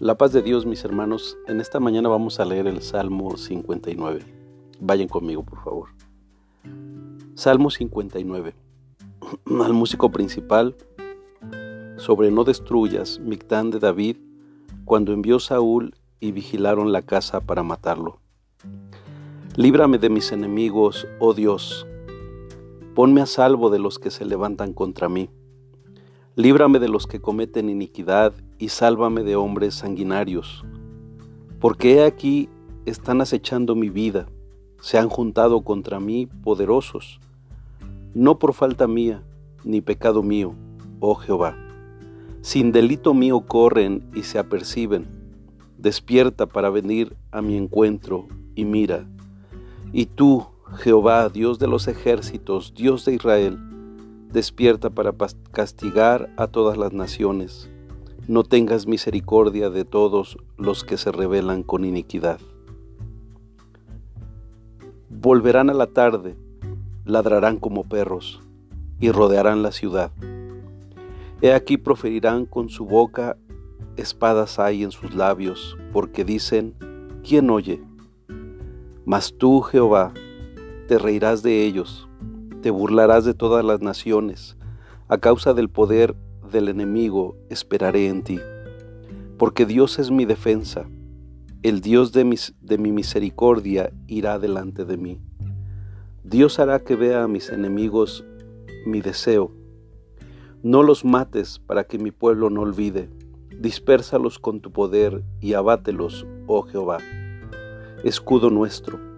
La paz de Dios, mis hermanos, en esta mañana vamos a leer el Salmo 59. Vayan conmigo, por favor. Salmo 59. Al músico principal, sobre no destruyas, Mictán de David, cuando envió Saúl y vigilaron la casa para matarlo. Líbrame de mis enemigos, oh Dios. Ponme a salvo de los que se levantan contra mí. Líbrame de los que cometen iniquidad y sálvame de hombres sanguinarios. Porque he aquí están acechando mi vida, se han juntado contra mí poderosos, no por falta mía, ni pecado mío, oh Jehová. Sin delito mío corren y se aperciben. Despierta para venir a mi encuentro y mira. Y tú, Jehová, Dios de los ejércitos, Dios de Israel, despierta para castigar a todas las naciones. No tengas misericordia de todos los que se rebelan con iniquidad. Volverán a la tarde, ladrarán como perros y rodearán la ciudad. He aquí proferirán con su boca, espadas hay en sus labios, porque dicen, ¿quién oye? Mas tú, Jehová, te reirás de ellos te burlarás de todas las naciones. A causa del poder del enemigo esperaré en ti. Porque Dios es mi defensa. El Dios de, mi misericordia irá delante de mí. Dios hará que vea a mis enemigos mi deseo. No los mates para que mi pueblo no olvide. Dispérsalos con tu poder y abátelos, oh Jehová. Escudo nuestro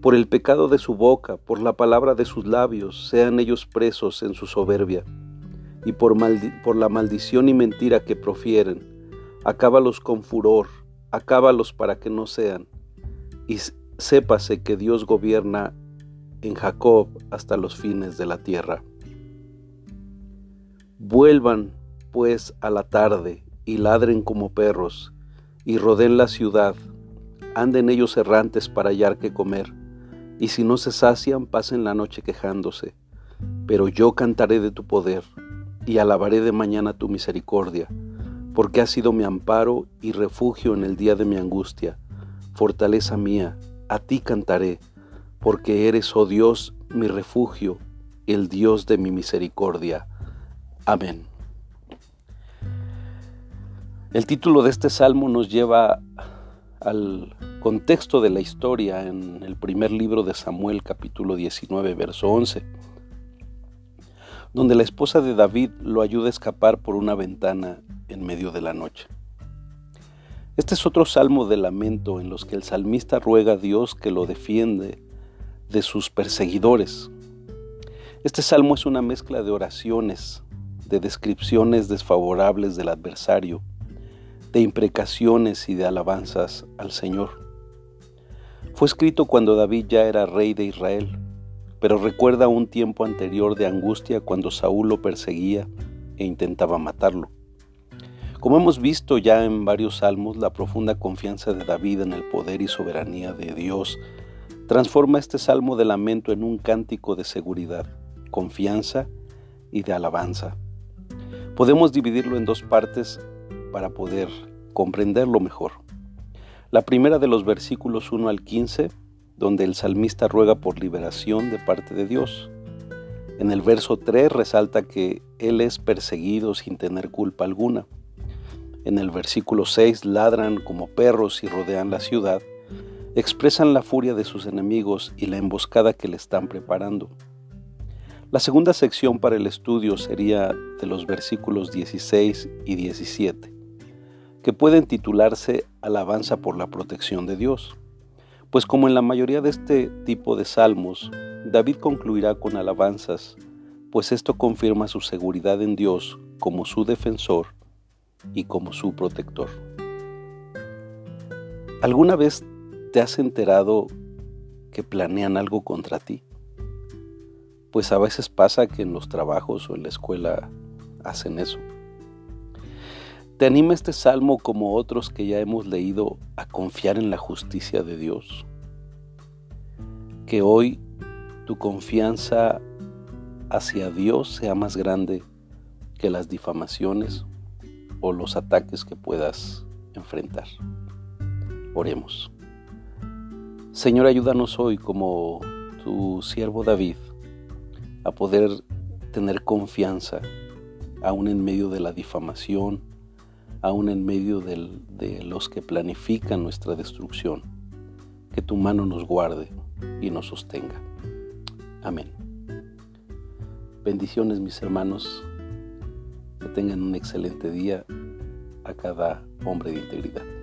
por el pecado de su boca, por la palabra de sus labios, sean ellos presos en su soberbia, y por, la maldición y mentira que profieren, acábalos con furor, acábalos para que no sean, y sépase que Dios gobierna en Jacob hasta los fines de la tierra. Vuelvan, pues, a la tarde, y ladren como perros, y roden la ciudad, anden ellos errantes para hallar que comer y si no se sacian, pasen la noche quejándose. Pero yo cantaré de tu poder, y alabaré de mañana tu misericordia, porque has sido mi amparo y refugio en el día de mi angustia. Fortaleza mía, a ti cantaré, porque eres, oh Dios, mi refugio, el Dios de mi misericordia. Amén. El título de este salmo nos lleva al contexto de la historia en el primer libro de Samuel capítulo 19 verso 11, donde la esposa de David lo ayuda a escapar por una ventana en medio de la noche. Este es otro salmo de lamento en los que el salmista ruega a Dios que lo defiende de sus perseguidores. Este salmo es una mezcla de oraciones, de descripciones desfavorables del adversario, de imprecaciones y de alabanzas al Señor. Fue escrito cuando David ya era rey de Israel, pero recuerda un tiempo anterior de angustia cuando Saúl lo perseguía e intentaba matarlo. Como hemos visto ya en varios salmos, la profunda confianza de David en el poder y soberanía de Dios transforma este salmo de lamento en un cántico de seguridad, confianza y de alabanza. Podemos dividirlo en dos partes para poder comprenderlo mejor. La primera de los versículos 1 al 15, donde el salmista ruega por liberación de parte de Dios. En el verso 3 resalta que Él es perseguido sin tener culpa alguna. En el versículo 6 ladran como perros y rodean la ciudad, expresan la furia de sus enemigos y la emboscada que le están preparando. La segunda sección para el estudio sería de los versículos 16 y 17 que pueden titularse Alabanza por la protección de Dios. Pues como en la mayoría de este tipo de salmos, David concluirá con alabanzas, pues esto confirma su seguridad en Dios como su defensor y como su protector. ¿Alguna vez te has enterado que planean algo contra ti? Pues a veces pasa que en los trabajos o en la escuela hacen eso. ¿Te anima este salmo como otros que ya hemos leído a confiar en la justicia de Dios? Que hoy tu confianza hacia Dios sea más grande que las difamaciones o los ataques que puedas enfrentar. Oremos. Señor, ayúdanos hoy como tu siervo David a poder tener confianza aún en medio de la difamación, aún en medio de los que planifican nuestra destrucción. Que tu mano nos guarde y nos sostenga. Amén. Bendiciones mis hermanos. Que tengan un excelente día a cada hombre de integridad.